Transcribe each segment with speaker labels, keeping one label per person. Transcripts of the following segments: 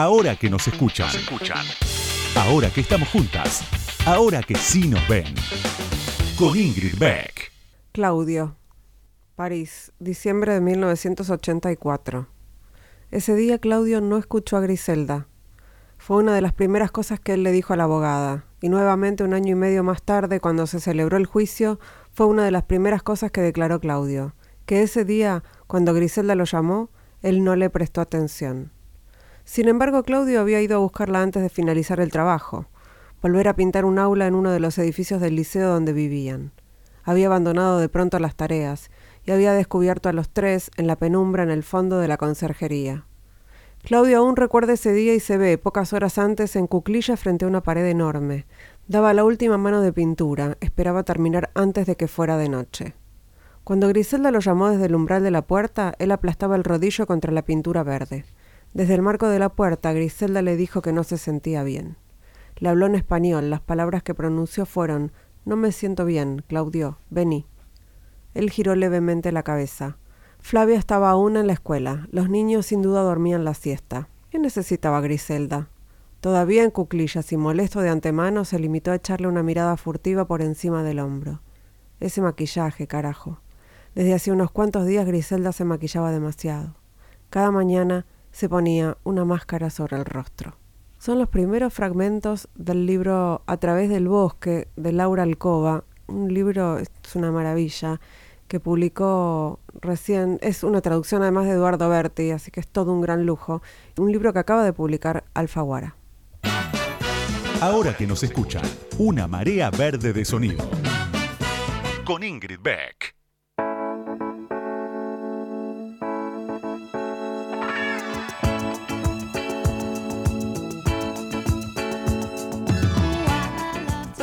Speaker 1: Ahora que nos escuchan. Ahora que estamos juntas. Ahora que sí nos ven. Con Ingrid Beck.
Speaker 2: Claudio, París, diciembre de 1984. Ese día Claudio no escuchó a Griselda. Fue una de las primeras cosas que él le dijo a la abogada, y nuevamente un año y medio más tarde, cuando se celebró el juicio, fue una de las primeras cosas que declaró Claudio, que ese día, cuando Griselda lo llamó, él no le prestó atención. Sin embargo, Claudio había ido a buscarla antes de finalizar el trabajo, volver a pintar un aula en uno de los edificios del liceo donde vivían. Había abandonado de pronto las tareas y había descubierto a los tres en la penumbra en el fondo de la conserjería. Claudio aún recuerda ese día y se ve, pocas horas antes, en cuclilla frente a una pared enorme. Daba la última mano de pintura, esperaba terminar antes de que fuera de noche. Cuando Griselda lo llamó desde el umbral de la puerta, él aplastaba el rodillo contra la pintura verde. Desde el marco de la puerta, Griselda le dijo que no se sentía bien. Le habló en español, las palabras que pronunció fueron No me siento bien, Claudio, vení. Él giró levemente la cabeza. Flavia estaba aún en la escuela. Los niños sin duda dormían la siesta. ¿Qué necesitaba Griselda? Todavía en cuclillas y molesto de antemano, se limitó a echarle una mirada furtiva por encima del hombro. Ese maquillaje, carajo. Desde hace unos cuantos días Griselda se maquillaba demasiado. Cada mañana se ponía una máscara sobre el rostro. Son los primeros fragmentos del libro A través del bosque de Laura Alcoba. Un libro, es una maravilla, que publicó recién, es una traducción además de Eduardo Berti, así que es todo un gran lujo, un libro que acaba de publicar Alfaguara.
Speaker 1: Ahora que nos escuchan, una marea verde de sonido. Con Ingrid Beck.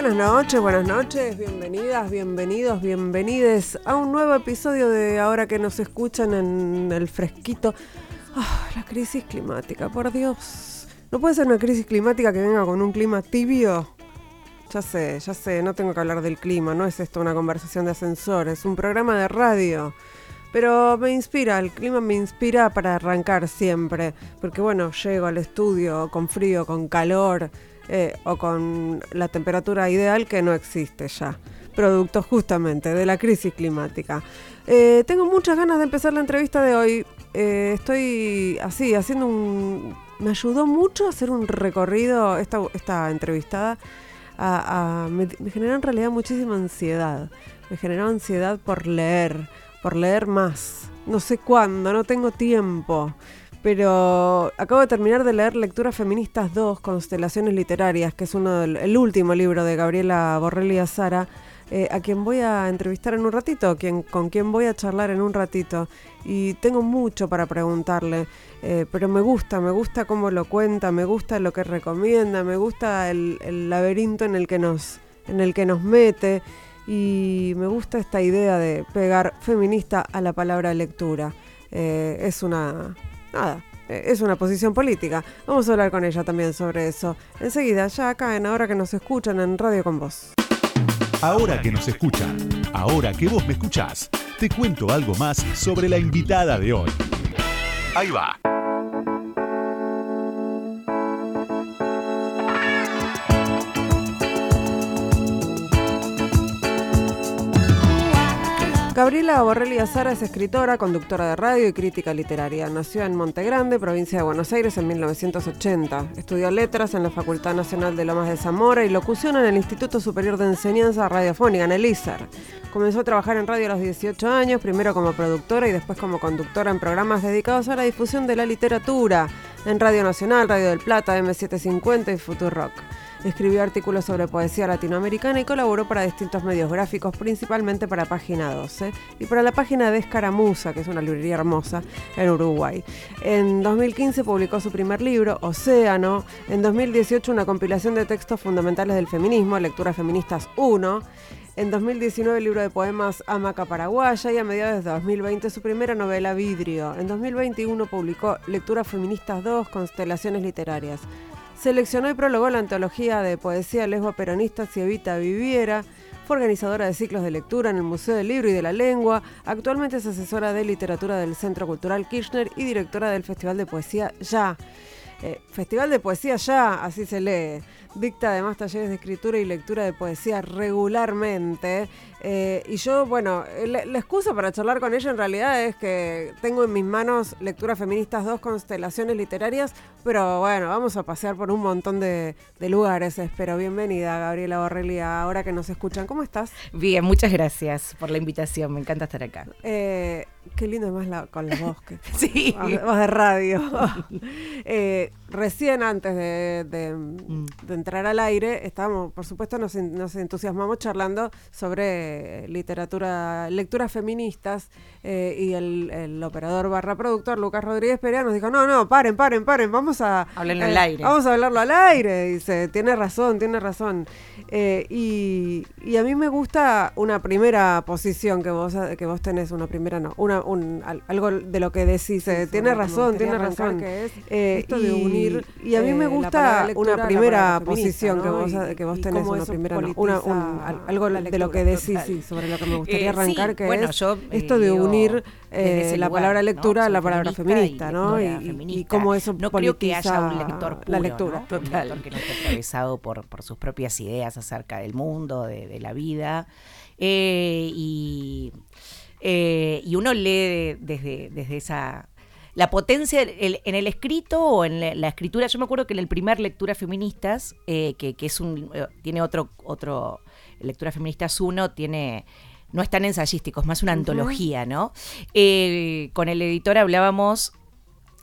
Speaker 2: Buenas noches, buenas noches, bienvenidas, bienvenidos, bienvenides a un nuevo episodio de Ahora que nos escuchan en el fresquito. Ah, la crisis climática, por Dios. ¿No puede ser una crisis climática que venga con un clima tibio? Ya sé, ya sé, no tengo que hablar del clima, no es esto una conversación de ascensores, es un programa de radio. Pero me inspira, el clima me inspira para arrancar siempre, porque bueno, llego al estudio con frío, con calor, eh, o con la temperatura ideal que no existe ya, producto justamente de la crisis climática. Eh, tengo muchas ganas de empezar la entrevista de hoy. Eh, estoy así, haciendo un... Me ayudó mucho hacer un recorrido, esta, esta entrevistada, me, generó en realidad muchísima ansiedad. Me generó ansiedad por leer, por leer más. No sé cuándo, no tengo tiempo. Pero acabo de terminar de leer Lecturas Feministas 2, Constelaciones Literarias, que es uno del, el último libro de Gabriela Borrelli Azara, eh, a quien voy a entrevistar en un ratito, quien, con quien voy a charlar en un ratito. Y tengo mucho para preguntarle, eh, pero me gusta, me gusta cómo lo cuenta, me gusta lo que recomienda, me gusta el, laberinto en el, que nos, en el que nos mete y me gusta esta idea de pegar feminista a la palabra lectura. Eh, es una nada, eh, es una posición política. Vamos a hablar con ella también sobre eso. Enseguida, ya acá en Ahora que nos escuchan en Radio con Vos.
Speaker 1: Ahora que nos escuchan, ahora que vos me escuchás, te cuento algo más sobre la invitada de hoy. Ahí va.
Speaker 2: Gabriela Borrelli Azara es escritora, conductora de radio y crítica literaria. Nació en Monte Grande, provincia de Buenos Aires, en 1980. Estudió letras en la Facultad Nacional de Lomas de Zamora y locución en el Instituto Superior de Enseñanza Radiofónica, en el ISER. Comenzó a trabajar en radio a los 18 años, primero como productora y después como conductora en programas dedicados a la difusión de la literatura, en Radio Nacional, Radio del Plata, M750 y Futurock. Escribió artículos sobre poesía latinoamericana y colaboró para distintos medios gráficos, principalmente para Página 12 y para la página de Escaramuza, que es una librería hermosa en Uruguay. En 2015 publicó su primer libro, Océano. En 2018 una compilación de textos fundamentales del feminismo, Lecturas Feministas 1. En 2019 el libro de poemas Amaca Paraguaya y a mediados de 2020 su primera novela Vidrio. En 2021 publicó Lecturas Feministas 2, Constelaciones Literarias. Seleccionó y prologó la antología de poesía lesbo-peronista Si Evita Viviera. Fue organizadora de ciclos de lectura en el Museo del Libro y de la Lengua. Actualmente es asesora de literatura del Centro Cultural Kirchner y directora del Festival de Poesía Ya. eh, Festival de Poesía Ya, así se lee. Dicta además talleres de escritura y lectura de poesía regularmente. Eh, y yo, bueno, la, excusa para charlar con ella en realidad es que tengo en mis manos Lecturas Feministas, dos constelaciones literarias, pero bueno, vamos a pasear por un montón de, lugares, espero. Bienvenida, Gabriela Borrelli, ahora que nos escuchan. ¿Cómo estás?
Speaker 3: Bien, muchas gracias por la invitación, me encanta estar acá.
Speaker 2: Eh, qué lindo más con los bosques.
Speaker 3: sí.
Speaker 2: Más de radio. Eh, recién antes de, mm. entrar al aire, estábamos, por supuesto, nos, nos entusiasmamos charlando sobre literatura, lecturas feministas, eh, y el, operador barra productor, Lucas Rodríguez Perea, nos dijo, no, no, paren, paren, paren, vamos a...
Speaker 3: Hablarlo al eh, aire.
Speaker 2: Vamos a hablarlo al aire, dice, tiene razón, tiene razón. Eh, y, a mí me gusta una primera posición que vos, que vos tenés, una primera no, una, un, algo de lo que decís, tiene razón, tiene razón. Que es esto de Y a mí me gusta una primera posición que, vos, que vos tenés, una primera no, una, algo de lo que decís sí, sobre lo que me gustaría eh, arrancar, que es esto eh, de unir eh, la palabra lectura a la palabra feminista, ¿no? Y, cómo eso
Speaker 3: no creo que haya un lector
Speaker 2: la lectura.
Speaker 3: Un lector que no esté atravesado por, por sus propias ideas acerca del mundo, de, la vida. y, y uno lee desde, desde esa la potencia en el escrito o en la, escritura. Yo me acuerdo que en el primer lectura feministas, que, que, es un tiene otro otro Lectura Feministas 1 tiene no es tan ensayístico, es más una antología, ¿no? Eh, con el editor hablábamos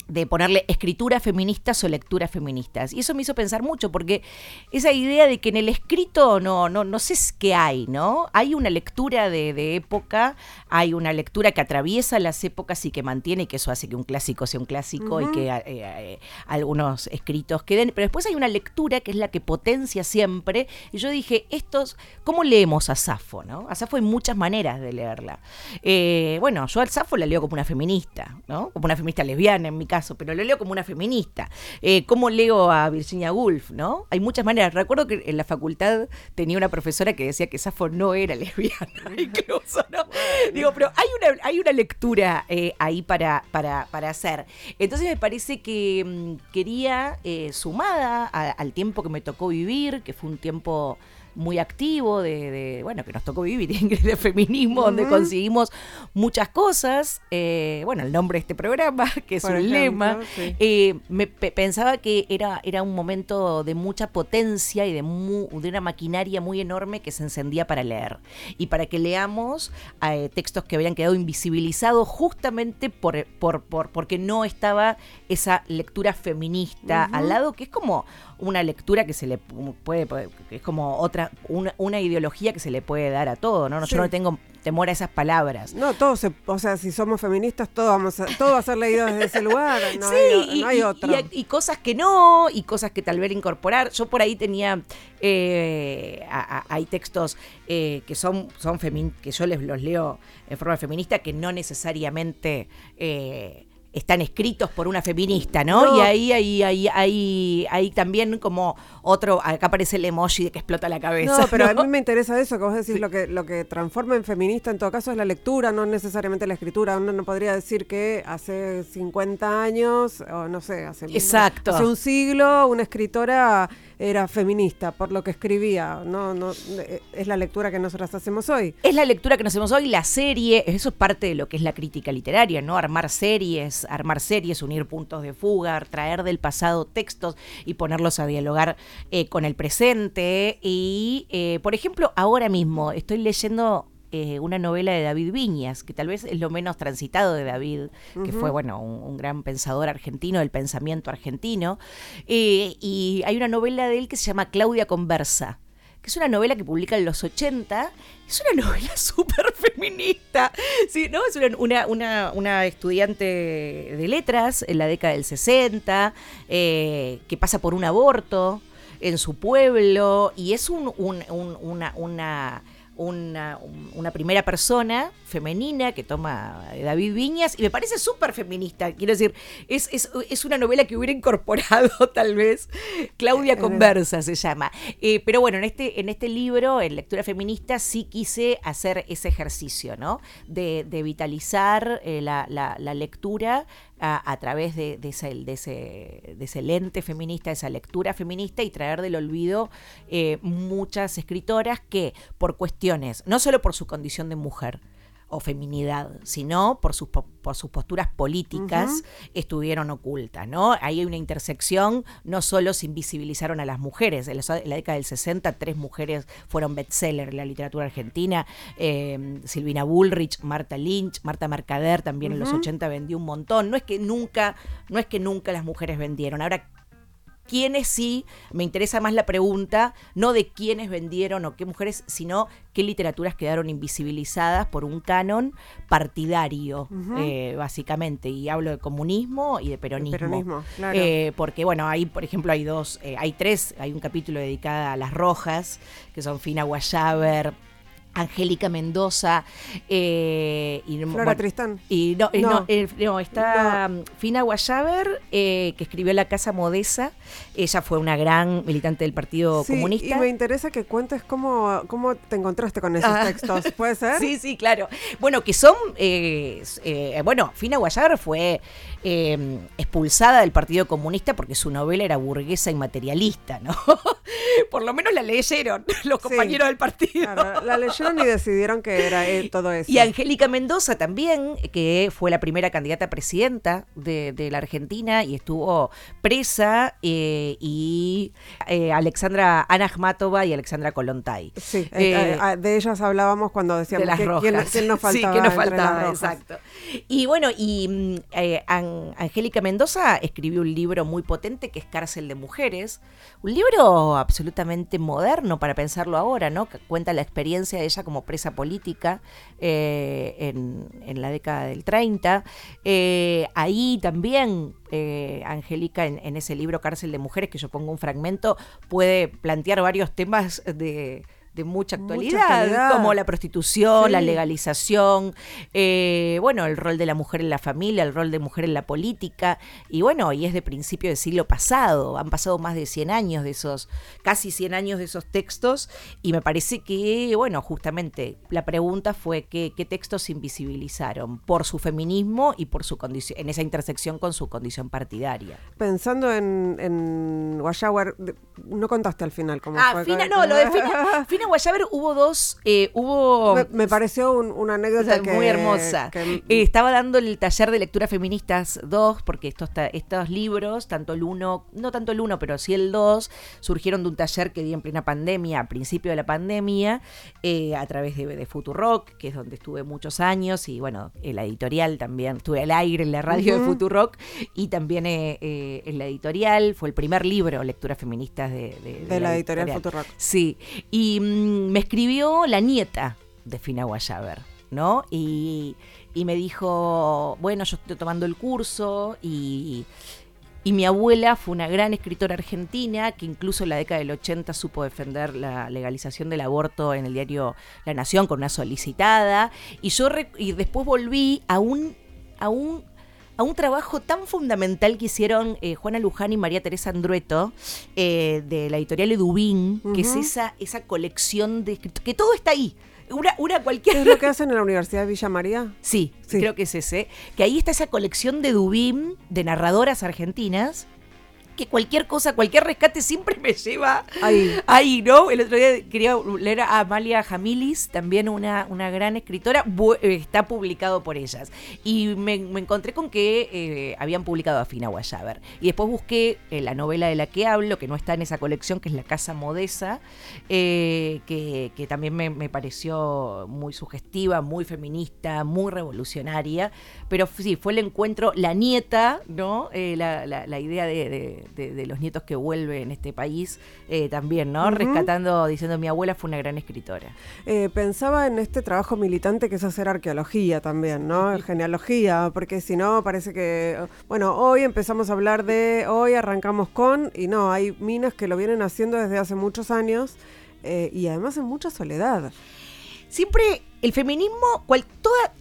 Speaker 3: de ponerle escrituras feministas o lecturas feministas. Y eso me hizo pensar mucho, porque esa idea de que en el escrito no, no, no sé qué hay, ¿no? Hay una lectura de, época, hay una lectura que atraviesa las épocas y que mantiene, y que eso hace que un clásico sea un clásico y que eh, eh, algunos escritos queden. Pero después hay una lectura que es la que potencia siempre. Y yo dije, estos, ¿cómo leemos a Safo, no? A Safo hay muchas maneras de leerla. Eh, bueno, yo al Safo la leo como una feminista, ¿no? Como una feminista lesbiana en mi pero lo leo como una feminista. Eh, ¿Cómo leo a Virginia Woolf? ¿no? Hay muchas maneras. Recuerdo que en la facultad tenía una profesora que decía que Safo no era lesbiana, incluso, ¿no? Digo, pero hay una, hay una lectura eh, ahí para, para, para, hacer. Entonces me parece que mm, quería, eh, sumada al tiempo que me tocó vivir, que fue un tiempo muy activo, de, bueno, que nos tocó vivir, de feminismo, donde conseguimos muchas cosas. Eh, bueno, el nombre de este programa, que es un lema. Eh, me pensaba que era, era un momento de mucha potencia y de, de una maquinaria muy enorme que se encendía para leer. Y para que leamos eh, textos que habían quedado invisibilizados justamente por, por, por, porque no estaba esa lectura feminista al lado, que es como una lectura que se le puede, es como otra, una, ideología que se le puede dar a todo, ¿no? Yo no tengo temor a esas palabras.
Speaker 2: No, todo se, o sea, si somos feministas, todo vamos a, todo va a ser leído desde ese lugar, no sí, hay, no hay otro.
Speaker 3: Y, cosas que no, y cosas que tal vez incorporar. Yo por ahí tenía, eh, hay textos eh, que son, son que yo les los leo en forma feminista, que no necesariamente... Eh, están escritos por una feminista, ¿no? Y ahí, ahí, ahí, ahí, ahí también como otro, acá aparece el emoji de que explota la cabeza.
Speaker 2: No, pero a mí me interesa eso, que vos decís, lo que, lo que transforma en feminista en todo caso es la lectura, no necesariamente la escritura. Uno no podría decir que hace 50 años, o no sé, hace,
Speaker 3: Exacto.
Speaker 2: hace un siglo, una escritora era feminista por lo que escribía. No, no, eh, es la lectura que nosotras hacemos hoy.
Speaker 3: Es la lectura que nos hacemos hoy, la serie, eso es parte de lo que es la crítica literaria, ¿no? Armar series, armar series, unir puntos de fuga, traer del pasado textos y ponerlos a dialogar eh, con el presente. Y, eh, por ejemplo, ahora mismo estoy leyendo eh, una novela de David Viñas, que tal vez es lo menos transitado de David, que fue, bueno, un, gran pensador argentino del pensamiento argentino. Eh, y hay una novela de él que se llama Claudia Conversa que es una novela que publica en los 80, es una novela súper feminista, ¿sí? ¿no? Es una, una, una, estudiante de letras en la década del 60, eh, que pasa por un aborto en su pueblo, y es un, una, una una, una, primera persona femenina que toma David Viñas y me parece súper feminista. Quiero decir, es, es, es, una novela que hubiera incorporado tal vez Claudia Conversa se llama. Eh, pero bueno, en este, en este libro, en lectura feminista, sí quise hacer ese ejercicio, ¿no? De, de vitalizar eh, la, la, lectura a, través de, ese, de, ese, de, ese, lente feminista, esa lectura feminista y traer del olvido eh, muchas escritoras que por cuestiones, no solo por su condición de mujer, o feminidad, sino por sus, por sus posturas políticas estuvieron ocultas, ¿no? Ahí hay una intersección, no solo se invisibilizaron a las mujeres, en la, década del 60 tres mujeres fueron bestseller en la literatura argentina, eh, Silvina Bullrich, Marta Lynch, Marta Mercader también en los 80 vendió un montón, no es que nunca, no es que nunca las mujeres vendieron, ahora quiénes sí, me interesa más la pregunta, no de quiénes vendieron o qué mujeres, sino qué literaturas quedaron invisibilizadas por un canon partidario, eh, básicamente. Y hablo de comunismo y de peronismo. Eh, porque, bueno, ahí, por ejemplo, hay dos, eh, hay tres, hay un capítulo dedicado a las rojas, que son Fina Guayaber, Angélica Mendoza
Speaker 2: eh, y Flora Tristán.
Speaker 3: Y no, eh, no. está Fina Guayaber, eh, que escribió La Casa Modesa. Ella fue una gran militante del Partido Comunista.
Speaker 2: Y me interesa que cuentes cómo, cómo te encontraste con esos ah. textos. ¿Puede ser?
Speaker 3: sí, sí, claro. Bueno, que son. bueno, Fina Guayaber fue expulsada del Partido Comunista porque su novela era burguesa y materialista, ¿no? Por lo menos la leyeron los compañeros del partido.
Speaker 2: la leyeron y decidieron que era eh, todo eso.
Speaker 3: Y Angélica Mendoza también, que fue la primera candidata a presidenta de, la Argentina y estuvo presa, eh, y eh, Alexandra Ana y Alexandra Colontay.
Speaker 2: Sí, de ellas hablábamos cuando decíamos
Speaker 3: que, quién,
Speaker 2: nos faltaba.
Speaker 3: Sí, nos faltaba, exacto. Y bueno, y mm, Angélica Mendoza escribió un libro muy potente que es Cárcel de Mujeres, un libro absolutamente moderno para pensarlo ahora, ¿no? Que cuenta la experiencia de como presa política eh, en, la década del 30. Eh, ahí también eh, Angélica, en, ese libro Cárcel de Mujeres, que yo pongo un fragmento, puede plantear varios temas de de mucha actualidad, como la prostitución, la legalización, eh, bueno, el rol de la mujer en la familia, el rol de mujer en la política, y bueno, y es de principio del siglo pasado, han pasado más de 100 años de esos, casi 100 años de esos textos, y me parece que, bueno, justamente la pregunta fue que, qué textos se invisibilizaron por su feminismo y por su condición, en esa intersección con su condición partidaria.
Speaker 2: Pensando en, en no contaste al final cómo
Speaker 3: ah, Fina, no, lo de Fina Guayaber hubo dos, eh, hubo...
Speaker 2: Me, pareció una anécdota
Speaker 3: muy hermosa. Eh, estaba dando el taller de lectura feministas 2, porque estos, estos libros, tanto el uno, no tanto el uno, pero sí el 2, surgieron de un taller que di en plena pandemia, a principio de la pandemia, eh, a través de, de Futurock, que es donde estuve muchos años, y bueno, en la editorial también, estuve al aire en la radio de Futurock, y también en la editorial, fue el primer libro, Lecturas Feministas de,
Speaker 2: de, la, editorial, Futurock.
Speaker 3: Sí, y Mm, me escribió la nieta de Fina Guayaber, ¿no? Y, me dijo, bueno, yo estoy tomando el curso y, mi abuela fue una gran escritora argentina que incluso en la década del 80 supo defender la legalización del aborto en el diario La Nación con una solicitada. Y yo y después volví a un, a un a un trabajo tan fundamental que hicieron eh, Juana Luján y María Teresa Andrueto eh, de la editorial Edubín, que es esa, esa colección de que todo está ahí. Una, una cualquier...
Speaker 2: ¿Es lo que hacen en la Universidad de Villa María?
Speaker 3: Sí, sí, creo que es ese. Que ahí está esa colección de Dubín, de narradoras argentinas, que cualquier cosa, cualquier rescate siempre me lleva ahí, ahí ¿no? El otro día quería leer a Amalia Jamilis, también una, una gran escritora, está publicado por ellas. Y me, encontré con que eh, habían publicado a Fina Guayaber. Y después busqué eh, la novela de la que hablo, que no está en esa colección, que es La Casa Modesa, eh, que, también me, pareció muy sugestiva, muy feminista, muy revolucionaria. Pero sí, fue el encuentro, la nieta, ¿no? La, la, idea de de, los nietos que vuelven en este país eh, también, ¿no? Rescatando, diciendo mi abuela fue una gran escritora.
Speaker 2: Eh, pensaba en este trabajo militante que es hacer arqueología también, ¿no? Genealogía, porque si no parece que, bueno, hoy empezamos a hablar de, hoy arrancamos con, y no, hay minas que lo vienen haciendo desde hace muchos años eh, y además en mucha soledad
Speaker 3: siempre el feminismo, cual, toda,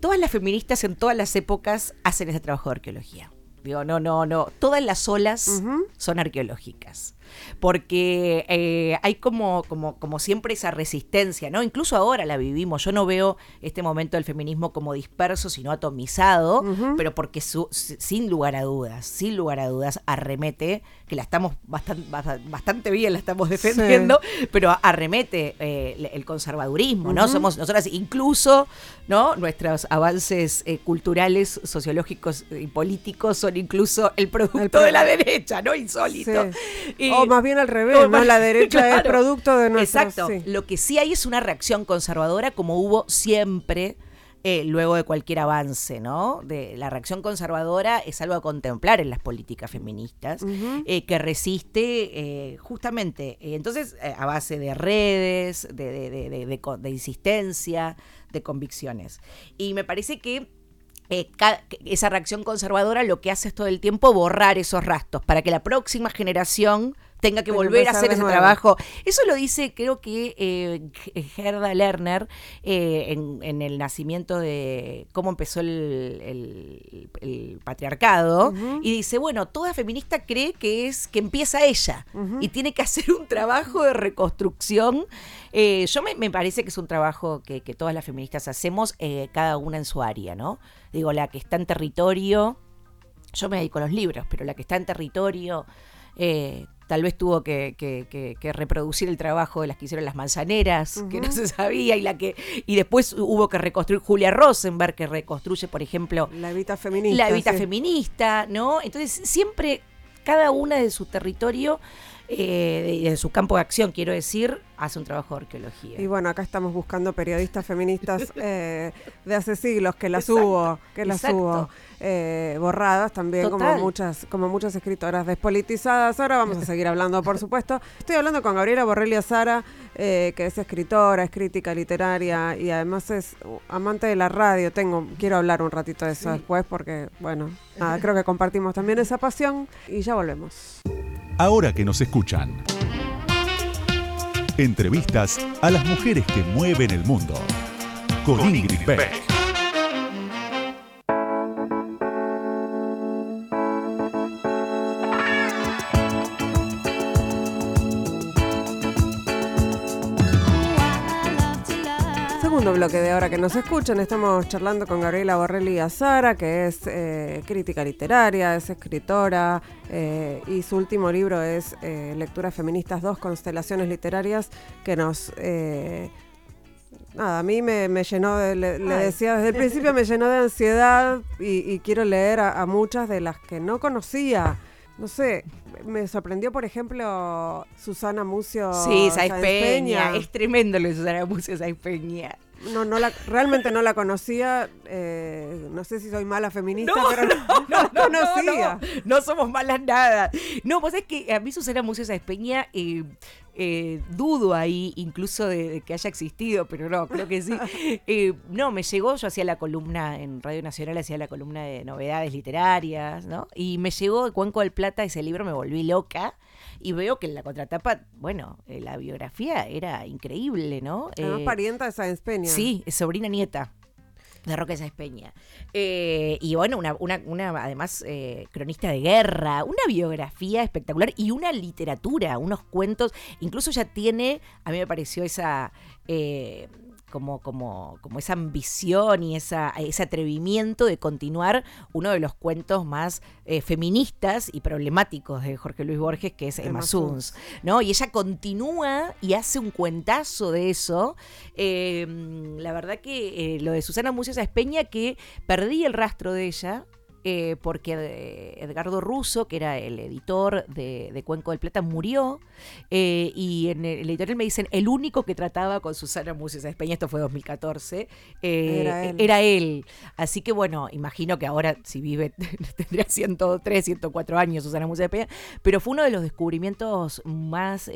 Speaker 3: todas las feministas en todas las épocas hacen ese trabajo de arqueología. Digo, no, no, no. Todas las olas son arqueológicas porque eh, hay como, como, como siempre esa resistencia, ¿no? Incluso ahora la vivimos. Yo no veo este momento del feminismo como disperso, sino atomizado, pero porque sin lugar a dudas, sin lugar a dudas, arremete, que la estamos bastante, bastante bien, la estamos defendiendo, pero arremete eh, el conservadurismo, ¿no? Somos nosotras incluso, ¿no? Nuestros avances eh, culturales, sociológicos y políticos son incluso el producto de la derecha, ¿no? Insólito.
Speaker 2: O más bien al revés, ¿no? La derecha es producto de nuestro...
Speaker 3: Exacto. Lo que sí hay es una reacción conservadora como hubo siempre. Eh, luego de cualquier avance, ¿no? De la reacción conservadora es algo a contemplar en las políticas feministas, eh, que resiste eh, justamente, entonces, a base de redes, de, de, insistencia, de convicciones. Y me parece que esa reacción conservadora lo que hace es todo el tiempo borrar esos rastros para que la próxima generación tenga que volver a hacer ese trabajo. Eso lo dice, creo que eh, Gerda Lerner eh, en, el nacimiento de cómo empezó el, patriarcado, y dice, bueno, toda feminista cree que es que empieza ella y tiene que hacer un trabajo de reconstrucción. Eh, yo me, parece que es un trabajo que, que todas las feministas hacemos, cada una en su área, ¿no? Digo, la que está en territorio, yo me dedico a los libros, pero la que está en territorio, eh, tal vez tuvo que, reproducir el trabajo de las que hicieron las manzaneras, que no se sabía, y la que y después hubo que reconstruir Julia Rosenberg, que reconstruye, por ejemplo,
Speaker 2: la Evita feminista.
Speaker 3: La Evita feminista, ¿no? Entonces, siempre cada una de su territorio eh, de, su campo de acción, quiero decir, hace un trabajo de arqueología.
Speaker 2: Y bueno, acá estamos buscando periodistas feministas eh, de hace siglos que las hubo, que las hubo eh, borradas también, como muchas, como muchas escritoras despolitizadas. Ahora vamos a seguir hablando, por supuesto. Estoy hablando con Gabriela Borrelia Sara, que es escritora, es crítica literaria y además es amante de la radio. Tengo, quiero hablar un ratito de eso después porque, bueno, nada, creo que compartimos también esa pasión y ya volvemos
Speaker 1: ahora que nos escuchan. Entrevistas a las mujeres que mueven el mundo. Con, Ingrid Beck.
Speaker 2: Segundo bloque de ahora que nos escuchan. Estamos charlando con Gabriela Borrelli Azara, que es eh, crítica literaria, es escritora eh, y su último libro es eh, Lecturas Feministas 2, Constelaciones Literarias, que nos... nada, a mí me, llenó, de, le, decía desde el principio, me llenó de ansiedad y, quiero leer a, muchas de las que no conocía. No sé, me sorprendió, por ejemplo, Susana Mucio.
Speaker 3: Sí, Saiz Peña. Es tremendo lo de Susana Mucio Saiz Peña
Speaker 2: no, no la, realmente no la conocía. Eh, no sé si soy mala feminista, pero
Speaker 3: no, no, no conocía. No, somos malas nada. No, pues es que a mí Susana Muciosa Espeña, eh, eh, dudo ahí incluso de, que haya existido, pero no, creo que sí. Eh, no, me llegó, yo hacía la columna en Radio Nacional, hacía la columna de novedades literarias, ¿no? Y me llegó de Cuenco del Plata, ese libro me volví loca y veo que en la contratapa, bueno, eh, la biografía era increíble, ¿no?
Speaker 2: Además, eh, parienta de Sáenz Peña.
Speaker 3: Sí, es sobrina nieta de Roque Sáenz Peña. Eh, y bueno, una, una, una además cronista de guerra, una biografía espectacular y una literatura, unos cuentos. Incluso ya tiene, a mí me pareció esa como, como, como esa ambición y esa, ese atrevimiento de continuar uno de los cuentos más eh, feministas y problemáticos de Jorge Luis Borges, que es Emma Suns, ¿no? Y ella continúa y hace un cuentazo de eso. Em, la verdad que eh, lo de Susana Mucios Espeña, que perdí el rastro de ella, eh, porque eh, Edgardo Russo, que era el editor de, Cuenco del Plata, murió. Eh, y en el, editorial me dicen, el único que trataba con Susana Muses Espeña, esto fue 2014, era él. Así que bueno, imagino que ahora, si vive, tendría 103, 104 años Susana Muses Espeña, pero fue uno de los descubrimientos más,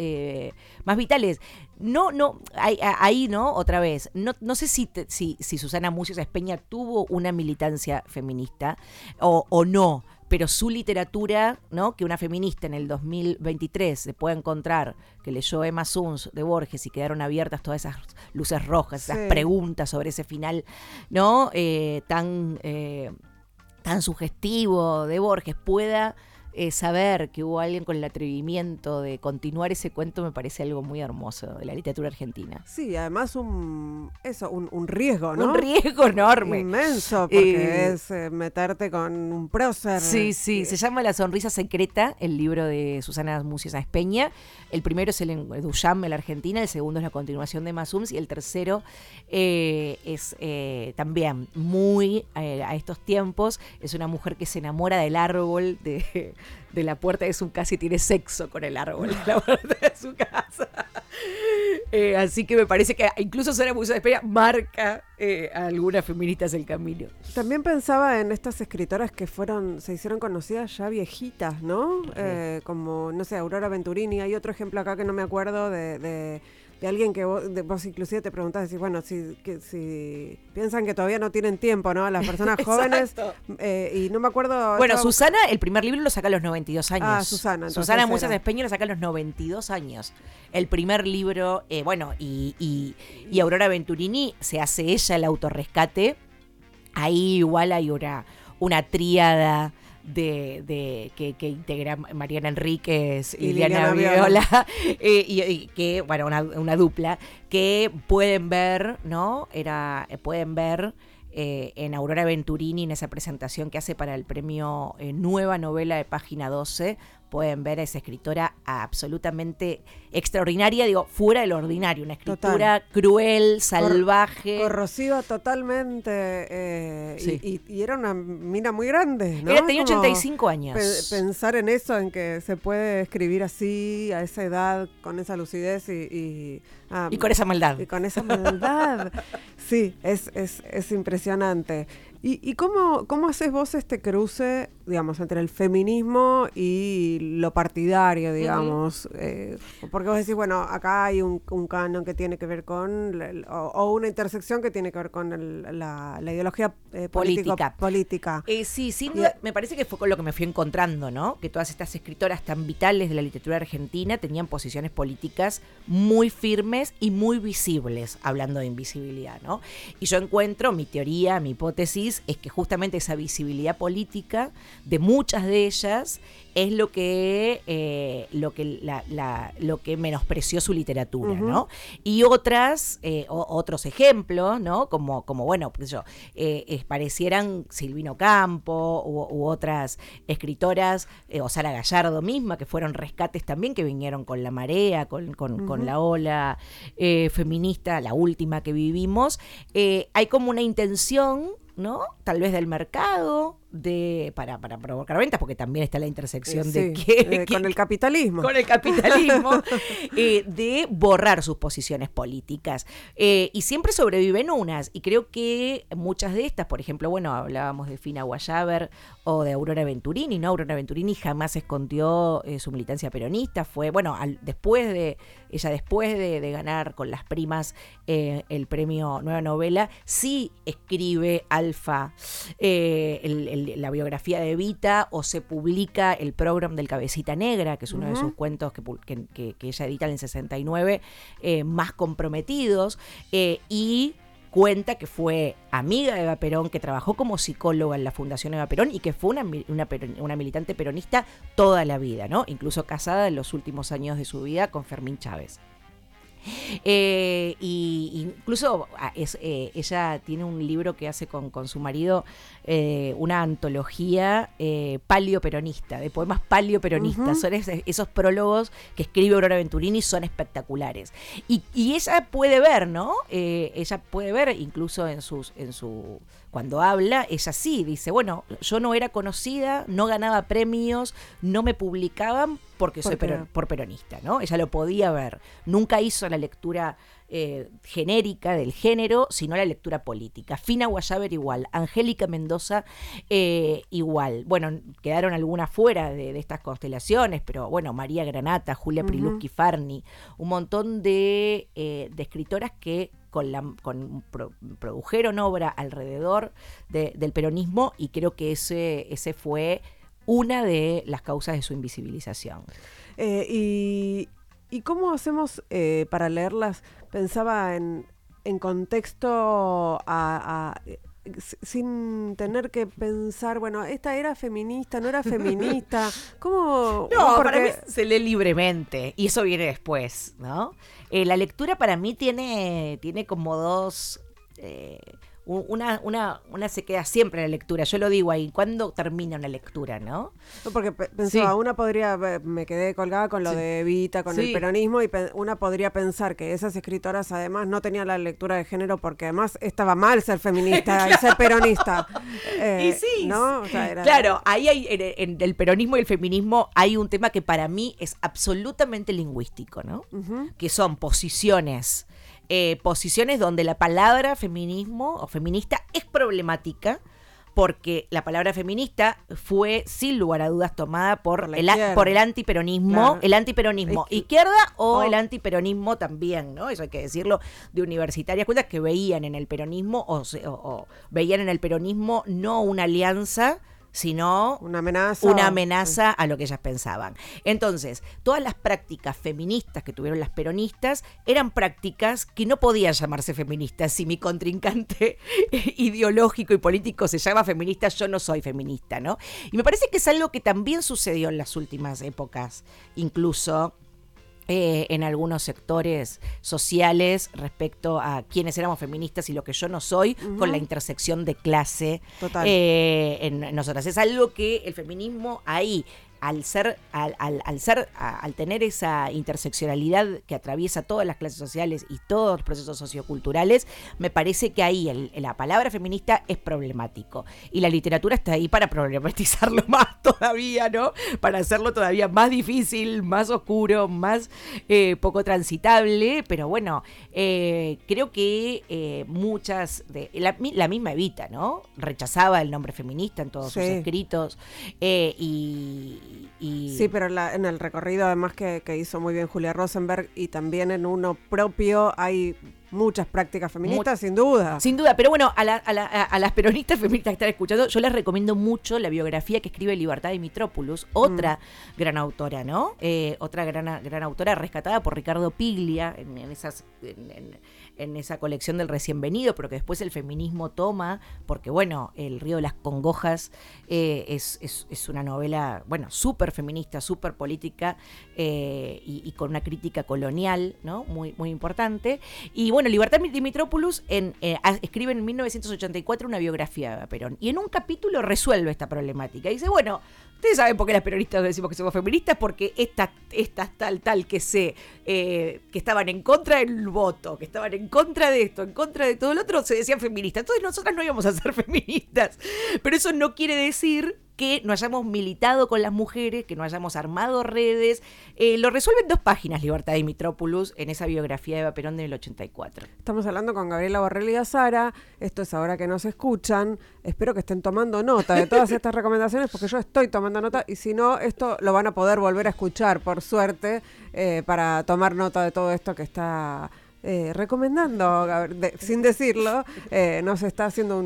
Speaker 3: más vitales. No, no, ahí, ¿no? Otra vez, no, no sé si, si, si Susana Mucios Espeña tuvo una militancia feminista o, o no, pero su literatura, ¿no? Que una feminista en el 2023 se puede encontrar, que leyó Emma Suns de Borges y quedaron abiertas todas esas luces rojas, esas preguntas sobre ese final, ¿no? Eh, tan... Eh, tan sugestivo de Borges pueda eh, saber que hubo alguien con el atrevimiento de continuar ese cuento me parece algo muy hermoso de la literatura argentina.
Speaker 2: Sí, además un eso, un, riesgo, ¿no?
Speaker 3: Un riesgo enorme.
Speaker 2: Inmenso, porque es eh, meterte con un prócer.
Speaker 3: Sí, sí, se llama La sonrisa secreta, el libro de Susana Mucias Espeña. El primero es el Duchamp, la Argentina, el segundo es la continuación de Masums y el tercero eh, es también muy a estos tiempos, es una mujer que se enamora del árbol de de la puerta de su casa y tiene sexo con el árbol de la puerta de su casa. Eh, así que me parece que incluso Sara Musa de marca eh, a algunas feministas el camino.
Speaker 2: También pensaba en estas escritoras que fueron, se hicieron conocidas ya viejitas, ¿no? Eh, como, no sé, Aurora Venturini. Hay otro ejemplo acá que no me acuerdo de de alguien que vos, inclusive te preguntás, si, bueno, si, que, si piensan que todavía no tienen tiempo, ¿no? Las personas jóvenes. Eh, y no me acuerdo.
Speaker 3: Bueno, Susana, el primer libro lo saca a los 92 años.
Speaker 2: Ah, Susana.
Speaker 3: Susana Musas de Espeño lo saca a los 92 años. El primer libro, eh, bueno, y, y, y Aurora Venturini se hace ella el autorrescate. Ahí igual hay una, una tríada de, que, integra Mariana Enríquez y, Liliana, Viola, eh, y, que, bueno, una, dupla, que pueden ver, ¿no? Era, pueden ver eh, en Aurora Venturini, en esa presentación que hace para el premio eh, Nueva Novela de Página 12, pueden ver a esa escritora absolutamente extraordinaria, digo, fuera del ordinario, una escritura cruel, salvaje.
Speaker 2: corrosiva totalmente, eh, y, era una mina muy grande, ¿no?
Speaker 3: Era, tenía 85 años.
Speaker 2: pensar en eso, en que se puede escribir así, a esa edad, con esa lucidez
Speaker 3: y... Ah, y, con esa maldad.
Speaker 2: Y con esa maldad. sí, es, es, es impresionante. ¿Y, cómo, cómo haces vos este cruce, digamos, entre el feminismo y lo partidario, digamos? Eh, porque vos decís, bueno, acá hay un, canon que tiene que ver con, o, una intersección que tiene que ver con la, ideología eh, política. política.
Speaker 3: Eh, sí, sin duda, me parece que fue con lo que me fui encontrando, ¿no? Que todas estas escritoras tan vitales de la literatura argentina tenían posiciones políticas muy firmes y muy visibles, hablando de invisibilidad, ¿no? Y yo encuentro mi teoría, mi hipótesis, es que justamente esa visibilidad política de muchas de ellas es lo que, eh, lo que, la, lo que menospreció su literatura, ¿no? Y otras, eh, otros ejemplos, ¿no? Como, como bueno, pues yo, eh, parecieran Silvino Campo u, otras escritoras, o Sara Gallardo misma, que fueron rescates también, que vinieron con la marea, con, con la ola feminista, la última que vivimos. hay como una intención ¿no? Tal vez del mercado, de para, para provocar ventas, porque también está la intersección de
Speaker 2: que, con el capitalismo.
Speaker 3: Con el capitalismo, eh, de borrar sus posiciones políticas. Eh, y siempre sobreviven unas, y creo que muchas de estas, por ejemplo, bueno, hablábamos de Fina Guayaber o de Aurora Venturini, ¿no? Aurora Venturini jamás escondió eh, su militancia peronista, fue, bueno, después de, ella después de, ganar con las primas el premio Nueva Novela, sí escribe Alfa, el la biografía de Evita o se publica el programa del Cabecita Negra, que es uno de sus cuentos que, que, ella edita en el 69, eh, más comprometidos, eh, y cuenta que fue amiga de Eva Perón, que trabajó como psicóloga en la Fundación Eva Perón y que fue una, una, una, militante peronista toda la vida, ¿no? Incluso casada en los últimos años de su vida con Fermín Chávez. Eh, y incluso ah, es, eh, ella tiene un libro que hace con, con su marido, eh, una antología eh, palio-peronista, de poemas palio-peronistas. Son esos prólogos que escribe Aurora Venturini son espectaculares. Y, y ella puede ver, ¿no? ella puede ver incluso en sus, en su cuando habla, ella sí dice, bueno, yo no era conocida, no ganaba premios, no me publicaban porque soy por peronista, ¿no? Ella lo podía ver. Nunca hizo la lectura eh, genérica del género, sino la lectura política. Fina Guayaber igual, Angélica Mendoza eh, igual. Bueno, quedaron algunas fuera de, estas constelaciones, pero bueno, María Granata, Julia Priluski Farni, un montón de, eh, de escritoras que con la, con, produjeron obra alrededor del peronismo y creo que ese, ese fue una de las causas de su invisibilización.
Speaker 2: Eh, y, y, cómo hacemos eh, para leerlas? Pensaba en, en contexto a, sin tener que pensar, bueno, esta era feminista, no era feminista. ¿Cómo?
Speaker 3: No, para mí se lee libremente y eso viene después, ¿no? Eh, la lectura para mí tiene, tiene como dos... Eh, una, una, una se queda siempre en la lectura. Yo lo digo ahí, ¿cuándo termina una lectura, no?
Speaker 2: porque pensaba, una podría, me quedé colgada con lo de Evita, con el peronismo, y una podría pensar que esas escritoras además no tenían la lectura de género porque además estaba mal ser feminista y ser peronista.
Speaker 3: y eh, sí, ¿no? claro, ahí hay, en, el peronismo y el feminismo hay un tema que para mí es absolutamente lingüístico, ¿no? Que son posiciones eh, posiciones donde la palabra feminismo o feminista es problemática porque la palabra feminista fue sin lugar a dudas tomada por, el, por el antiperonismo, el antiperonismo izquierda o, el antiperonismo también, ¿no? Eso hay que decirlo de universitarias cuentas que veían en el peronismo o veían en el peronismo no una alianza sino
Speaker 2: una amenaza,
Speaker 3: una amenaza a lo que ellas pensaban. Entonces, todas las prácticas feministas que tuvieron las peronistas eran prácticas que no podían llamarse feministas. Si mi contrincante ideológico y político se llama feminista, yo no soy feminista, ¿no? Y me parece que es algo que también sucedió en las últimas épocas, incluso eh, en algunos sectores sociales respecto a quienes éramos feministas y lo que yo no soy, con la intersección de clase eh, en nosotras. Es algo que el feminismo ahí al ser, al, al, ser, al tener esa interseccionalidad que atraviesa todas las clases sociales y todos los procesos socioculturales, me parece que ahí la palabra feminista es problemático. Y la literatura está ahí para problematizarlo más todavía, ¿no? Para hacerlo todavía más difícil, más oscuro, más eh, poco transitable. Pero bueno, eh, creo que eh, muchas de. La, misma Evita, ¿no? Rechazaba el nombre feminista en todos sus escritos. y
Speaker 2: Sí, pero en el recorrido además que, hizo muy bien Julia Rosenberg y también en uno propio hay muchas prácticas feministas, sin duda.
Speaker 3: Sin duda, pero bueno, a, las peronistas feministas que están escuchando, yo les recomiendo mucho la biografía que escribe Libertad de Mitrópolis, otra mm. gran autora, ¿no? Eh, otra gran, gran autora rescatada por Ricardo Piglia en, esas en esa colección del recién venido, pero que después el feminismo toma, porque bueno, El río de las congojas eh, es, es, una novela, bueno, súper feminista, súper política eh, y, con una crítica colonial, ¿no? Muy, muy importante. Y bueno, Libertad Dimitropoulos en, eh, escribe en 1984 una biografía de Perón y en un capítulo resuelve esta problemática. Dice, bueno, Ustedes saben por qué las peronistas decimos que somos feministas, porque estas, estas tal, tal que se, que estaban en contra del voto, que estaban en contra de esto, en contra de todo lo otro, se decían feministas. Entonces nosotras no íbamos a ser feministas. Pero eso no quiere decir que no hayamos militado con las mujeres, que no hayamos armado redes. Eh, lo resuelven dos páginas Libertad de Mitrópolis en esa biografía de Eva Perón del 84.
Speaker 2: Estamos hablando con Gabriela Borrell y Azara. Esto es ahora que nos escuchan. Espero que estén tomando nota de todas estas recomendaciones porque yo estoy tomando nota y si no, esto lo van a poder volver a escuchar, por suerte, eh, para tomar nota de todo esto que está eh, recomendando, sin decirlo, eh, nos está haciendo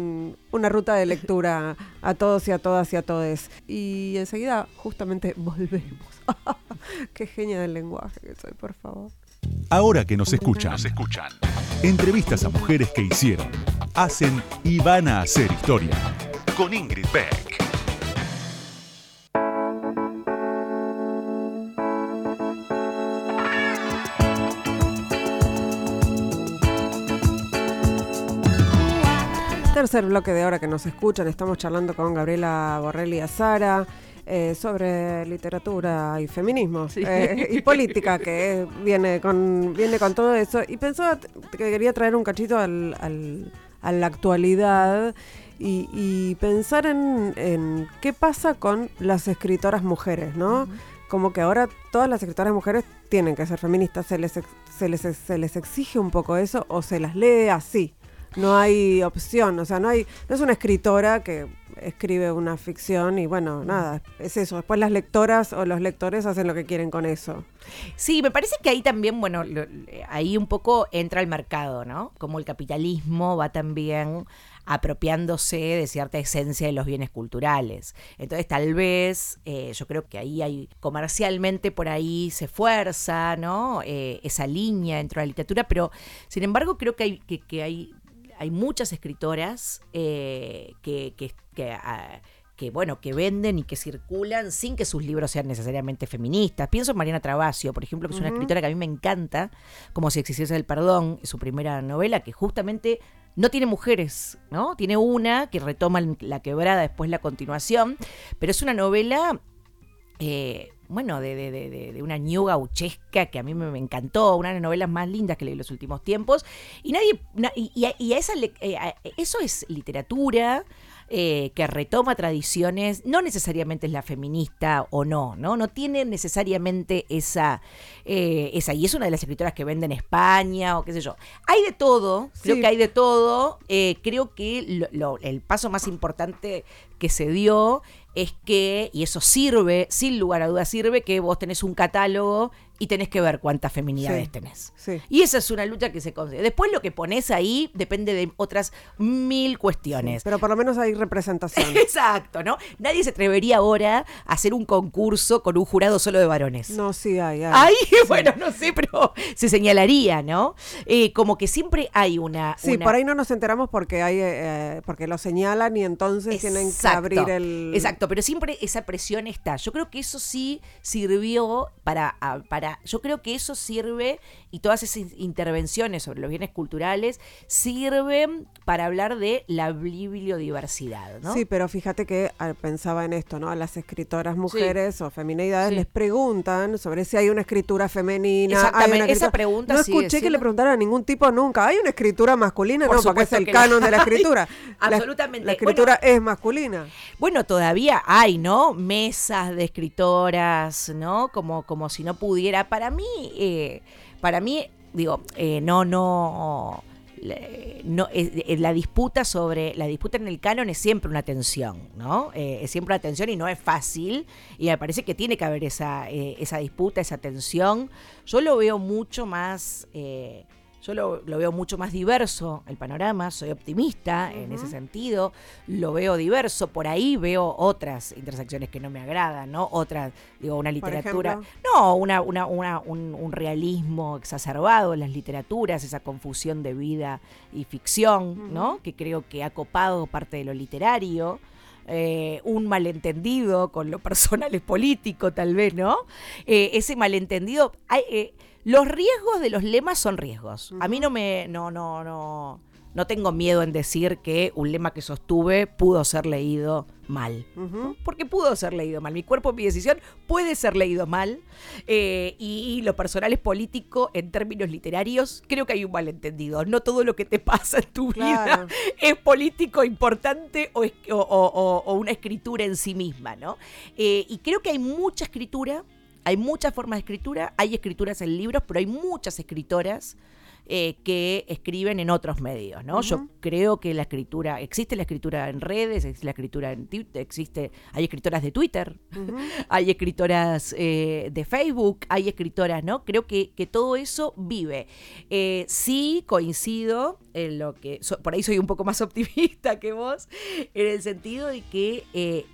Speaker 2: una ruta de lectura a todos y a todas y a todes. Y enseguida justamente volvemos. Qué genia del lenguaje que soy, por favor.
Speaker 1: Ahora que nos escuchan, nos escuchan. Entrevistas a mujeres que hicieron, hacen y van a hacer historia. Con Ingrid Beck.
Speaker 2: Tercer bloque de hora que nos escuchan, estamos charlando con Gabriela Borrelli Azara eh, sobre literatura y feminismo eh, y política, que viene, con, viene con todo eso. Y pensaba que quería traer un cachito al, a la actualidad y, pensar en, qué pasa con las escritoras mujeres, ¿no? Como que ahora todas las escritoras mujeres tienen que ser feministas, se les, se les, se les exige un poco eso o se las lee así no hay opción, o sea, no hay, no es una escritora que escribe una ficción y bueno, nada, es eso. Después las lectoras o los lectores hacen lo que quieren con eso.
Speaker 3: Sí, me parece que ahí también, bueno, ahí un poco entra el mercado, ¿no? Como el capitalismo va también apropiándose de cierta esencia de los bienes culturales. Entonces, tal vez, eh, yo creo que ahí hay, comercialmente por ahí se fuerza, ¿no? Eh, esa línea dentro de la literatura, pero sin embargo creo que hay, que hay hay muchas escritoras eh, que, que, que, ah, que, bueno, que venden y que circulan sin que sus libros sean necesariamente feministas. Pienso en Mariana Travasio, por ejemplo, que es una escritora que a mí me encanta, como si existiese el perdón, su primera novela, que justamente no tiene mujeres, ¿no? Tiene una que retoma la quebrada después la continuación, pero es una novela eh, bueno, de, de, de, una ñu gauchesca que a mí me, me encantó, una de las novelas más lindas que leí en los últimos tiempos. Y nadie, na- y, y a, y a esa le- eh, a- eso es literatura eh, que retoma tradiciones, no necesariamente es la feminista o no, ¿no? No tiene necesariamente esa, eh, esa, y es una de las escritoras que vende en España o qué sé yo. Hay de todo, creo que hay de todo. eh, creo que lo- lo- el paso más importante que se dio es que, y eso sirve, sin lugar a dudas sirve, que vos tenés un catálogo y tenés que ver cuántas feminidades
Speaker 2: Sí.
Speaker 3: tenés.
Speaker 2: Sí.
Speaker 3: Y esa es una lucha que se consigue. Después lo que pones ahí depende de otras mil cuestiones.
Speaker 2: Pero por lo menos hay representación.
Speaker 3: Exacto, ¿no? Nadie se atrevería ahora a hacer un concurso con un jurado solo de varones.
Speaker 2: No, sí hay. hay.
Speaker 3: Ay, bueno, no sé, pero se señalaría, ¿no? Eh, como que siempre hay una.
Speaker 2: Sí,
Speaker 3: una-
Speaker 2: por ahí no nos enteramos porque hay eh, porque lo señalan y entonces tienen que
Speaker 3: Exacto,
Speaker 2: abrir el
Speaker 3: Exacto, pero siempre esa presión está. Yo creo que eso sí sirvió para, a- Yo creo que eso sirve y todas esas intervenciones sobre los bienes culturales sirven para hablar de la bibliodiversidad, ¿no?
Speaker 2: Sí, pero fíjate que ah, pensaba en esto, ¿no? A las escritoras mujeres o feminidades
Speaker 3: Sí.
Speaker 2: les preguntan sobre si hay una escritura femenina.
Speaker 3: Exactamente,
Speaker 2: una
Speaker 3: esa pregunta
Speaker 2: No escuché que le preguntaran a ningún tipo nunca. ¿Hay una escritura masculina?
Speaker 3: Por
Speaker 2: no, porque es el
Speaker 3: no.
Speaker 2: canon de la escritura. La-
Speaker 3: Absolutamente.
Speaker 2: La, escritura es masculina.
Speaker 3: Bueno, todavía hay, ¿no? Mesas de escritoras, ¿no? Como, como si no pudiera. Para mí, eh, para mí, digo, eh, no, no. No, eh, la disputa sobre la disputa en el canon es siempre una tensión, ¿no? Es siempre una tensión y no es fácil y me parece que tiene que haber esa, esa disputa, esa tensión. Yo lo veo mucho más, yo lo, lo veo mucho más diverso el panorama, soy optimista en ese sentido, lo veo diverso, por ahí veo otras intersecciones que no me agradan, ¿no? Otras, digo, una literatura, no, una, una, una- un, un realismo exacerbado en las literaturas, esa confusión de vida y ficción, ¿no? Que creo que ha copado parte de lo literario. eh, un malentendido con lo personal es político, tal vez, ¿no? Eh, ese malentendido. hay, eh, los riesgos de los lemas son riesgos. A mí no me. No, no, no. No tengo miedo en decir que un lema que sostuve pudo ser leído mal. Porque pudo ser leído mal. Mi cuerpo, mi decisión puede ser leído mal. Eh, y lo personal es político en términos literarios. Creo que hay un malentendido. No todo lo que te pasa en tu
Speaker 2: Claro.
Speaker 3: vida es político importante o, es- o- o- o- o una escritura en sí misma, ¿no? Eh, y creo que hay mucha escritura. Hay muchas formas de escritura, hay escrituras en libros, pero hay muchas escritoras eh, que escriben en otros medios, ¿no? Yo creo que la escritura, existe la escritura en redes, existe la escritura en Twitter, existe, hay escritoras de Twitter, hay escritoras eh, de Facebook, hay escritoras, ¿no? Creo que, que todo eso vive. Eh, sí coincido en lo que, so- por ahí soy un poco más optimista que vos, en el sentido de que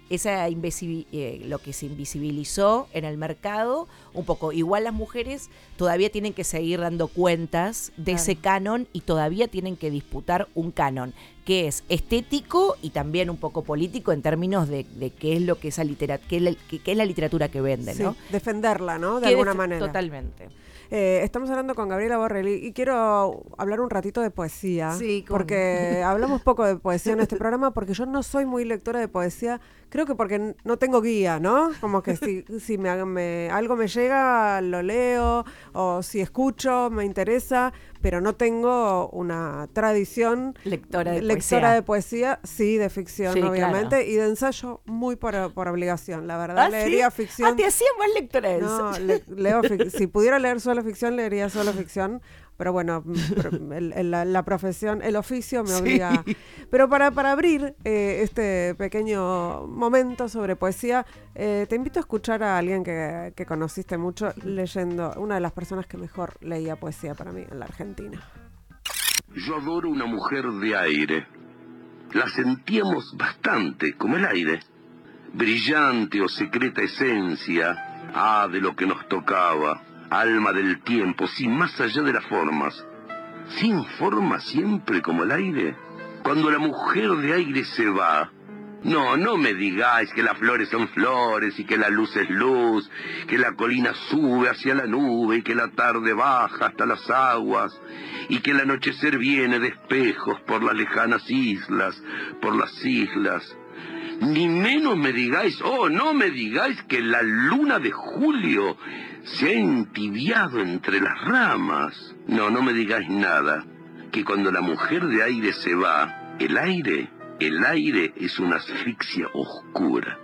Speaker 3: esa lo que se invisibilizó en el mercado, un poco, igual las mujeres todavía tienen que seguir dando cuentas de
Speaker 2: Claro.
Speaker 3: ese canon y todavía tienen que disputar un canon que es estético y también un poco político en términos de, de qué es lo que esa literatura, qué, es la- qué- qué es la literatura que vende,
Speaker 2: Sí,
Speaker 3: ¿no?
Speaker 2: defenderla, ¿no? De alguna manera.
Speaker 3: Totalmente.
Speaker 2: Eh, estamos hablando con Gabriela Borrelli y quiero hablar un ratito de poesía.
Speaker 3: Sí, cómo no.
Speaker 2: porque hablamos poco de poesía en este programa porque yo no soy muy lectora de poesía. Creo que porque no tengo guía, ¿no? Como que si, si me- algo me llega, lo leo, o si escucho, me interesa, pero no tengo una tradición
Speaker 3: Lectora de
Speaker 2: lectora
Speaker 3: poesía.
Speaker 2: de poesía, sí, de ficción,
Speaker 3: Sí,
Speaker 2: obviamente, y de ensayo muy por, por obligación, la verdad.
Speaker 3: ¿Ah, sí?
Speaker 2: Leería ficción.
Speaker 3: Ah, te hacía más lectora de
Speaker 2: No, le- leo si pudiera leer solo ficción, leería solo ficción. Pero bueno, mm, el- el- la, la profesión, el oficio me obliga. Pero para, para abrir eh, este pequeño momento sobre poesía, eh, te invito a escuchar a alguien que, que conociste mucho leyendo, una de las personas que mejor leía poesía para mí en la Argentina.
Speaker 4: Yo adoro una mujer de aire. La sentíamos bastante, como el aire. Brillante o secreta esencia, ah, de lo que nos tocaba. Alma del tiempo, sin más allá de las formas. sin forma siempre como el aire. Cuando la mujer de aire se va, no, no me digáis que las flores son flores y que la luz es luz, que la colina sube hacia la nube y que la tarde baja hasta las aguas y que el anochecer viene de espejos por las lejanas islas, por las islas. Ni menos me digáis, oh, no me digáis que la luna de julio se ha entibiado entre las ramas. No, no me digáis nada, que cuando la mujer de aire se va, el aire el aire es una asfixia oscura.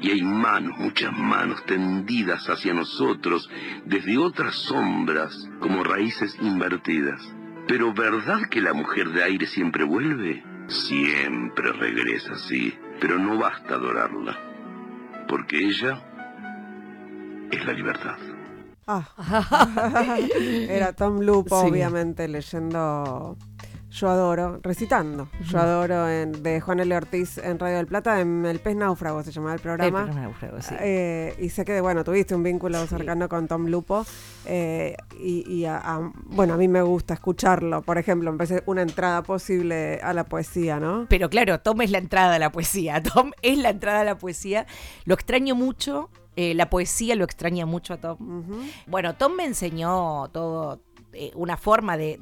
Speaker 4: Y hay manos, muchas manos tendidas hacia nosotros desde otras sombras como raíces invertidas. Pero ¿verdad que la mujer de aire siempre vuelve? Siempre regresa, sí. Pero no basta adorarla. Porque ella es la libertad.
Speaker 2: Ah. Era Tom Loop, obviamente, leyendo yo adoro, recitando. Yo adoro en, de Juan L. Ortiz en Radio del Plata, en El Pez Náufrago se llamaba el programa.
Speaker 3: El Pez Náufrago, sí.
Speaker 2: Eh, y sé que, bueno, tuviste un vínculo cercano con Tom Lupo. Eh, y, bueno, a mí me gusta escucharlo. Por ejemplo, empecé una entrada posible a la poesía, ¿no?
Speaker 3: Pero claro, Tom es la entrada a la poesía. Tom es la entrada a la poesía. Lo extraño mucho. Eh, la poesía lo extraña mucho a Tom. Bueno, Tom me enseñó todo, una forma de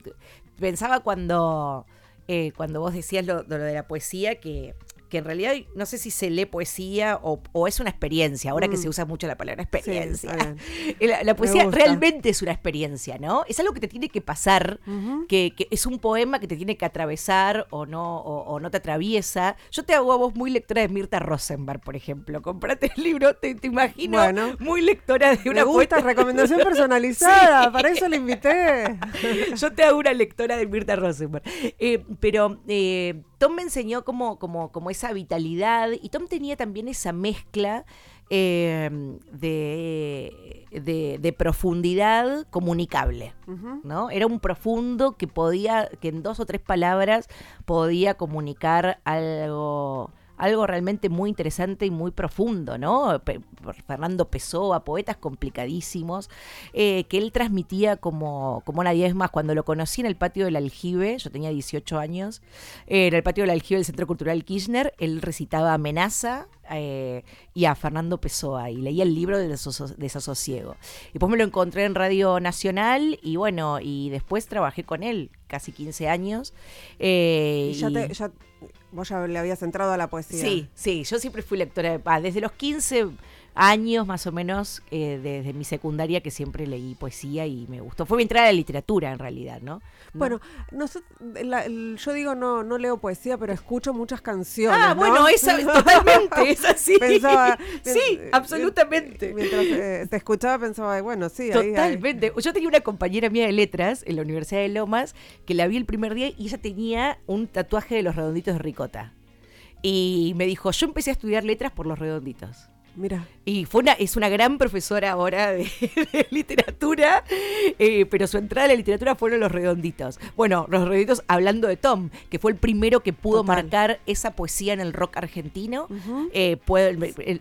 Speaker 3: pensaba cuando, eh, cuando vos decías lo, de la poesía que que en realidad no sé si se lee poesía o, es una experiencia, ahora que se mm. usa mucho la palabra experiencia. la, poesía realmente es una experiencia, ¿no? Es algo que te tiene que pasar, que, es un poema que te tiene que atravesar o no, o, no te atraviesa. Yo te hago a vos muy lectora de Mirta Rosenberg, por ejemplo. Comprate el libro, te, imagino muy lectora de una
Speaker 2: Me gusta, recomendación personalizada, para eso la invité.
Speaker 3: Yo te hago una lectora de Mirta Rosenberg. Eh, pero eh, Tom me enseñó como, como, como esa vitalidad y Tom tenía también esa mezcla eh, de, de, profundidad comunicable, ¿no? Era un profundo que podía, que en dos o tres palabras podía comunicar algo algo realmente muy interesante y muy profundo, ¿no? Fernando Pessoa, poetas complicadísimos, eh, que él transmitía como, como nadie. Es más, cuando lo conocí en el patio del Aljibe, yo tenía 18 años, en el patio del Aljibe del Centro Cultural Kirchner, él recitaba Amenaza, eh, y a Fernando Pessoa y leía el libro de Desasosiego. Y después me lo encontré en Radio Nacional y bueno, y después trabajé con él casi 15 años.
Speaker 2: Eh, ¿Y ya, te, vos ya le habías entrado a la poesía?
Speaker 3: Sí, sí, yo siempre fui lectora de paz. Desde los 15 años más o menos eh, desde mi secundaria que siempre leí poesía y me gustó. Fue mi entrada a la literatura en realidad, ¿no?
Speaker 2: Bueno, yo digo no no leo poesía, pero escucho muchas canciones.
Speaker 3: Ah, bueno, esa totalmente, es así. Pensaba, sí, absolutamente.
Speaker 2: Mientras eh, te escuchaba pensaba, bueno, sí.
Speaker 3: Totalmente. Yo tenía una compañera mía de letras en la Universidad de Lomas que la vi el primer día y ella tenía un tatuaje de los redonditos de ricota. Y me dijo, yo empecé a estudiar letras por los redonditos.
Speaker 2: Mira.
Speaker 3: Y fue una, es una gran profesora ahora de, literatura, eh, pero su entrada a la literatura fueron los redonditos. Bueno, los redonditos hablando de Tom, que fue el primero que pudo marcar esa poesía en el rock argentino. Eh,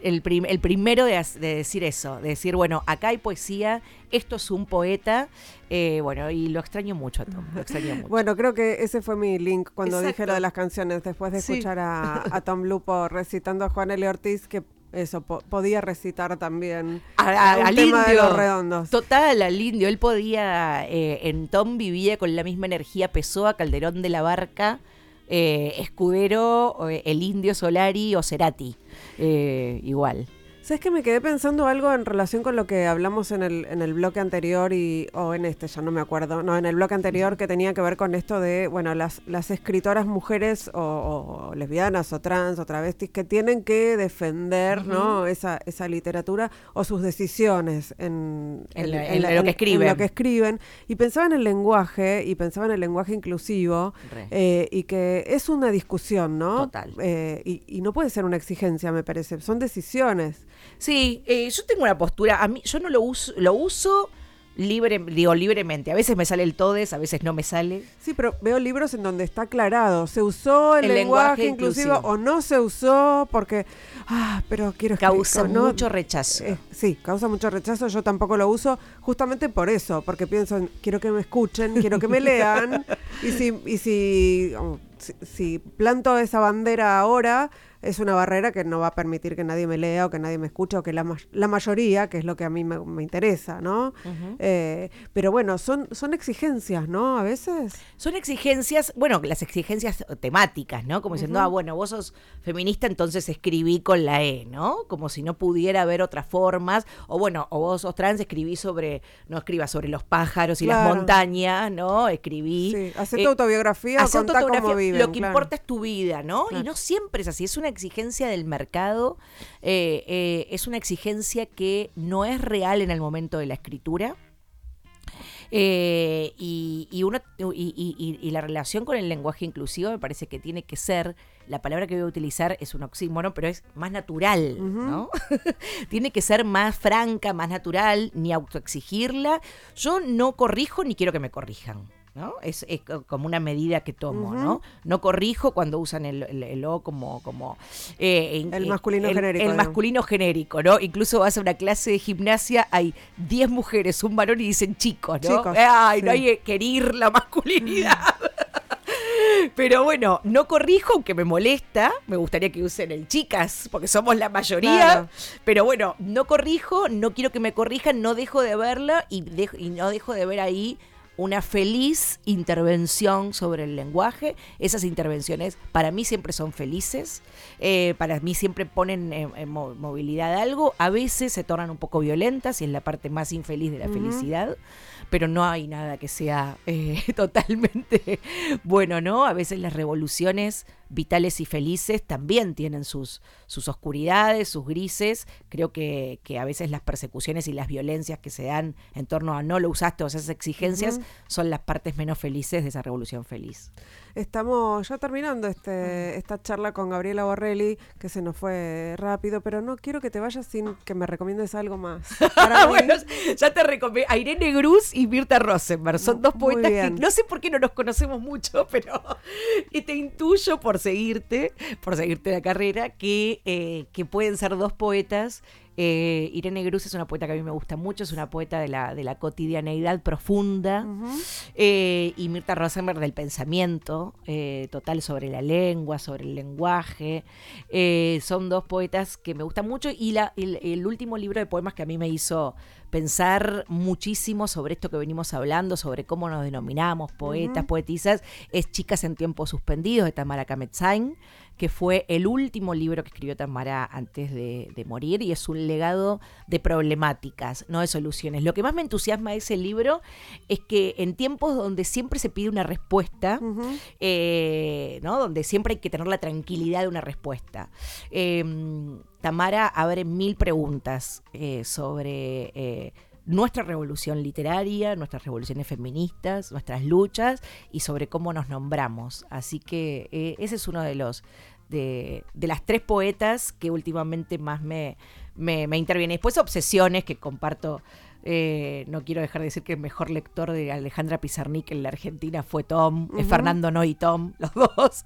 Speaker 3: el, primero de, decir eso, de decir, bueno, acá hay poesía, esto es un poeta. Eh, bueno, y lo extraño mucho a Tom. Lo extraño mucho.
Speaker 2: Bueno, creo que ese fue mi link cuando dije lo de las canciones, después de escuchar a, Tom Lupo recitando a Juan L. Ortiz, que eso, podía recitar también
Speaker 3: al indio. redondos. Total, al indio. Él podía, eh, en Tom vivía con la misma energía Pessoa, Calderón de la Barca, eh, Escudero, eh, el indio Solari o Cerati. igual.
Speaker 2: ¿Sabes que me quedé pensando algo en relación con lo que hablamos en el, en el bloque anterior y, o en este, ya no me acuerdo, no, en el bloque anterior que tenía que ver con esto de, bueno, las, las escritoras mujeres o, lesbianas o trans o travestis que tienen que defender, ¿no? Esa, esa literatura o sus decisiones en,
Speaker 3: lo que escriben.
Speaker 2: lo que escriben. Y pensaba en el lenguaje y pensaba en el lenguaje inclusivo eh, y que es una discusión, ¿no?
Speaker 3: Total.
Speaker 2: Eh, y, y no puede ser una exigencia, me parece, son decisiones.
Speaker 3: Sí, eh, yo tengo una postura, a mí yo no lo uso, lo uso libre, digo libremente. A veces me sale el todes, a veces no me sale.
Speaker 2: Sí, pero veo libros en donde está aclarado, se usó el,
Speaker 3: El
Speaker 2: lenguaje,
Speaker 3: lenguaje
Speaker 2: inclusivo,
Speaker 3: inclusivo.
Speaker 2: o no se usó porque, ah, pero quiero
Speaker 3: Causa
Speaker 2: ¿no?
Speaker 3: mucho rechazo.
Speaker 2: Eh, sí, causa mucho rechazo, yo tampoco lo uso justamente por eso, porque pienso, en, quiero que me escuchen, quiero que me lean, y si, y si, oh, si, si planto esa bandera ahora, es una barrera que no va a permitir que nadie me lea o que nadie me escuche o que la, ma- la mayoría, que es lo que a mí me, me interesa, ¿no? Eh, pero bueno, son, son exigencias, ¿no? A veces.
Speaker 3: Son exigencias, bueno, las exigencias temáticas, ¿no? Como diciendo, ah, bueno, vos sos feminista, entonces escribí con la E, ¿no? Como si no pudiera haber otras formas. O bueno, o vos sos trans, escribí sobre, no escribas sobre los pájaros y
Speaker 2: Claro.
Speaker 3: las montañas, ¿no? Escribí.
Speaker 2: Sí, hace
Speaker 3: eh,
Speaker 2: tu autobiografía,
Speaker 3: Hacé
Speaker 2: contá cómo
Speaker 3: autobiografía,
Speaker 2: viven,
Speaker 3: Lo que
Speaker 2: claro.
Speaker 3: importa es tu vida, ¿no?
Speaker 2: Claro.
Speaker 3: Y no siempre es así, es una exigencia del mercado, eh, eh, es una exigencia que no es real en el momento de la escritura. Eh, y, y uno, y, la relación con el lenguaje inclusivo me parece que tiene que ser, la palabra que voy a utilizar es un oxímoron, pero es más natural, ¿no? tiene que ser más franca, más natural, ni autoexigirla. Yo no corrijo ni quiero que me corrijan. ¿No? Es, es co- como una medida que tomo, ¿no? No corrijo cuando usan el, el- el O como... como eh, en-
Speaker 2: El
Speaker 3: eh,
Speaker 2: masculino
Speaker 3: el-
Speaker 2: genérico,
Speaker 3: El
Speaker 2: digamos.
Speaker 3: masculino genérico, ¿no? Incluso vas a una clase de gimnasia, hay 10 mujeres, un varón y dicen chicos, ¿no?
Speaker 2: Chicos,
Speaker 3: Ay, no hay que herir la masculinidad. Pero bueno, no corrijo, aunque me molesta. Me gustaría que usen el chicas, porque somos la mayoría.
Speaker 2: Claro.
Speaker 3: Pero bueno, no corrijo, no quiero que me corrijan, no dejo de verla y, dejo- y no dejo de ver ahí una feliz intervención sobre el lenguaje. Esas intervenciones para mí siempre son felices, eh, para mí siempre ponen en, en mo- movilidad algo, a veces se tornan un poco violentas y es la parte más infeliz de la felicidad, pero no hay nada que sea eh, totalmente bueno, ¿no? A veces las revoluciones vitales y felices también tienen sus, sus oscuridades, sus grises. Creo que, que a veces las persecuciones y las violencias que se dan en torno a no lo usaste o esas exigencias son las partes menos felices de esa revolución feliz.
Speaker 2: Estamos ya terminando este, esta charla con Gabriela Borrelli, que se nos fue rápido, pero no quiero que te vayas sin que me recomiendes algo más. Para
Speaker 3: bueno, ya te recomiendo. A Irene Gruz y Mirta Rosenberg son dos poetas que no sé por qué no nos conocemos mucho, pero y te intuyo por seguirte, por seguirte la carrera, que, eh, que pueden ser dos poetas. Eh, Irene Gruz es una poeta que a mí me gusta mucho, es una poeta de la, de la cotidianeidad profunda. Eh, y Mirta Rosenberg del pensamiento eh, total sobre la lengua, sobre el lenguaje. Son dos poetas que me gustan mucho y la, el, el último libro de poemas que a mí me hizo pensar muchísimo sobre esto que venimos hablando, sobre cómo nos denominamos poetas, poetisas, es Chicas en tiempos suspendidos de Tamara Kametzain, que fue el último libro que escribió Tamara antes de, de morir y es un legado de problemáticas, no de soluciones. Lo que más me entusiasma de ese libro es que en tiempos donde siempre se pide una respuesta, eh, ¿no? donde siempre hay que tener la tranquilidad de una respuesta, eh, Tamara abre mil preguntas eh, sobre eh, nuestra revolución literaria, nuestras revoluciones feministas, nuestras luchas y sobre cómo nos nombramos. Así que eh, ese es uno de los de, de las tres poetas que últimamente más me, me, me interviene. Después obsesiones que comparto. Eh, no quiero dejar de decir que el mejor lector de Alejandra Pizarnik en la Argentina fue Tom, eh, Fernando No y Tom, los dos.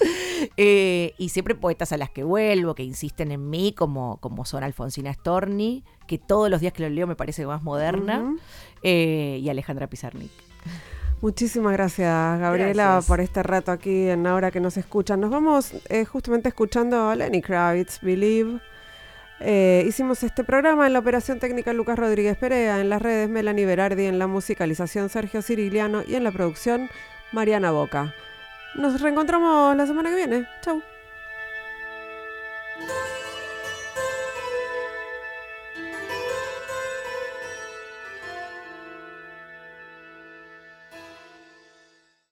Speaker 3: Eh, y siempre poetas a las que vuelvo, que insisten en mí, como, como son Alfonsina Storni, que todos los días que lo leo me parece más moderna, eh, y Alejandra Pizarnik.
Speaker 2: Muchísimas gracias, Gabriela,
Speaker 3: Gracias.
Speaker 2: por este rato aquí en Ahora que nos escuchan. Nos vamos justamente escuchando a Lenny Kravitz, Believe. Eh, hicimos este programa en la operación técnica Lucas Rodríguez Perea, en las redes Melanie Berardi, en la musicalización Sergio Cirigliano y en la producción Mariana Boca. Nos reencontramos la semana que viene. Chau.